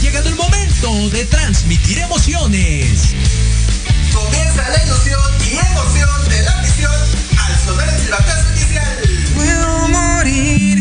llegado el momento de transmitir emociones. Comienza la ilusión y emoción de la misión al sonar el silbatazo inicial. Puedo morir